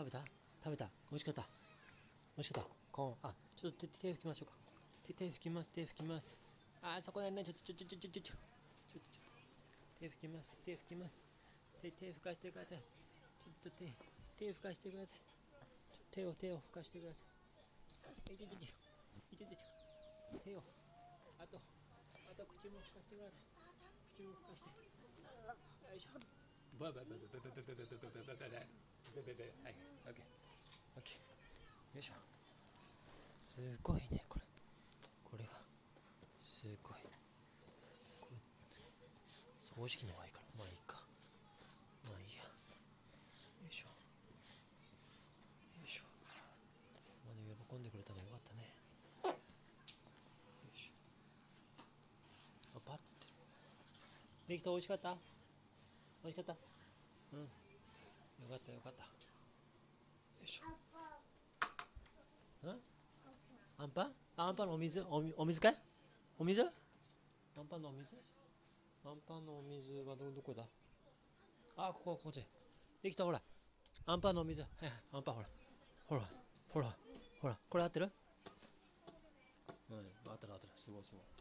食べた？食べた？美味しかった？美味しかった？コーン。あちょっと手手拭きましょうか。手手拭きます手拭きます。あそこだね。ちょちょちょちょちょちょちょちょ手拭きます。手拭きます。手手拭かしてください。ちょっと手手拭かしてください。手を手を拭かしてください。いててていててて。手をあとあと口も拭かしてください。口も拭かして。よいしょ。バイバイバイバイバイバイバイバイ。バイバイバイバイバイバイバイはい。オッケーオッケーよいしょ。すごいねこれ。これは。すごい。これ掃除機の方がいいから。まあいいか。まあいいや。よいしょ。よいしょ。まあ喜んでくれたのよかったね。よいしょ。あバッつって。るできた美味しかった？美味しかった？よかった。よいしょ。ん？アンパン？アンパンのお水？おみお水かい？お水？アンパンのお水？アンパンのお水はどどこだ？あこここっち。できたほら。アンパンのお水。はいはい。アンパンほら。ほらほらほら。これ合ってる？うん。合ってる合ってる。すごいすごい。